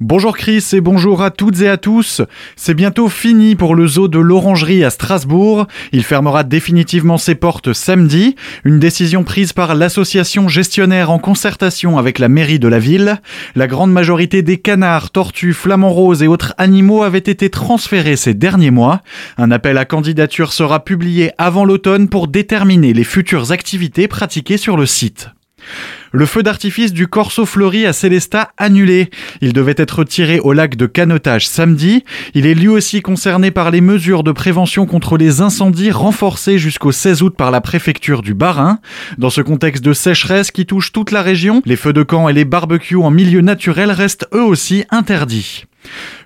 Bonjour Chris et bonjour à toutes et à tous. C'est bientôt fini pour le zoo de l'Orangerie à Strasbourg. Il fermera définitivement ses portes samedi. Une décision prise par l'association gestionnaire en concertation avec la mairie de la ville. La grande majorité des canards, tortues, flamants roses et autres animaux avaient été transférés ces derniers mois. Un appel à candidature sera publié avant l'automne pour déterminer les futures activités pratiquées sur le site. Le feu d'artifice du Corso Fleuri à Célestat annulé. Il devait être tiré au lac de Canotage samedi. Il est lui aussi concerné par les mesures de prévention contre les incendies renforcées jusqu'au 16 août par la préfecture du Bas-Rhin. Dans ce contexte de sécheresse qui touche toute la région, les feux de camp et les barbecues en milieu naturel restent eux aussi interdits.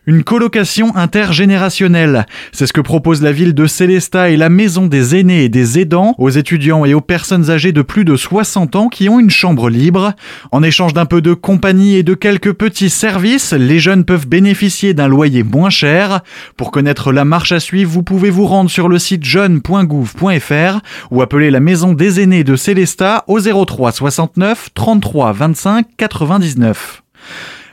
Une colocation intergénérationnelle. C'est ce que propose la ville de Célestat et la maison des aînés et des aidants aux étudiants et aux personnes âgées de plus de 60 ans qui ont une chambre libre. En échange d'un peu de compagnie et de quelques petits services, les jeunes peuvent bénéficier d'un loyer moins cher. Pour connaître la marche à suivre, vous pouvez vous rendre sur le site jeune.gouv.fr ou appeler la maison des aînés de Célestat au 03 69 33 25 99.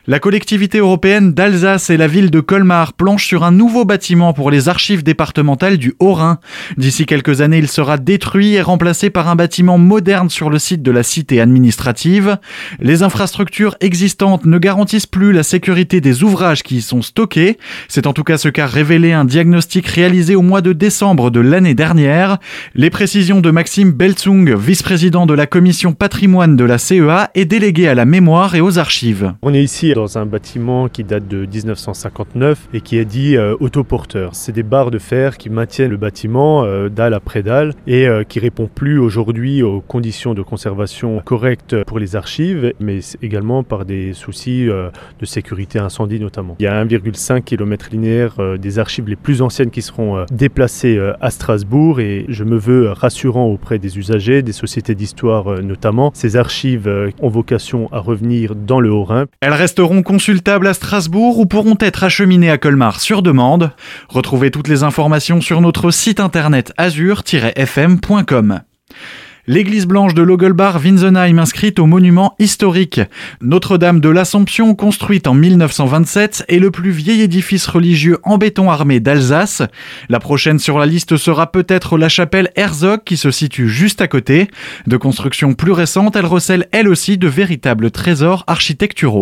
La collectivité européenne d'Alsace et la ville de Colmar planchent sur un nouveau bâtiment pour les archives départementales du Haut-Rhin. D'ici quelques années, il sera détruit et remplacé par un bâtiment moderne sur le site de la cité administrative. Les infrastructures existantes ne garantissent plus la sécurité des ouvrages qui y sont stockés. C'est en tout cas ce qu'a révélé un diagnostic réalisé au mois de décembre de l'année dernière. Les précisions de Maxime Belzung, vice-président de la commission patrimoine de la CEA et délégué à la mémoire et aux archives. On est ici dans un bâtiment qui date de 1959 et qui est dit euh, autoporteur. C'est des barres de fer qui maintiennent le bâtiment euh, dalle après dalle et euh, qui répond plus aujourd'hui aux conditions de conservation correctes pour les archives, mais également par des soucis de sécurité incendie notamment. Il y a 1,5 km linéaire des archives les plus anciennes qui seront déplacées à Strasbourg et je me veux rassurant auprès des usagers, des sociétés d'histoire notamment. Ces archives ont vocation à revenir dans le Haut-Rhin. Elles resteront consultables à Strasbourg ou pourront être acheminés à Colmar sur demande. Retrouvez toutes les informations sur notre site internet azur-fm.com. L'église blanche de Logelbach-Winsenheim inscrite au monument historique. Notre-Dame de l'Assomption, construite en 1927, est le plus vieil édifice religieux en béton armé d'Alsace. La prochaine sur la liste sera peut-être la chapelle Herzog qui se situe juste à côté. De construction plus récente, elle recèle elle aussi de véritables trésors architecturaux.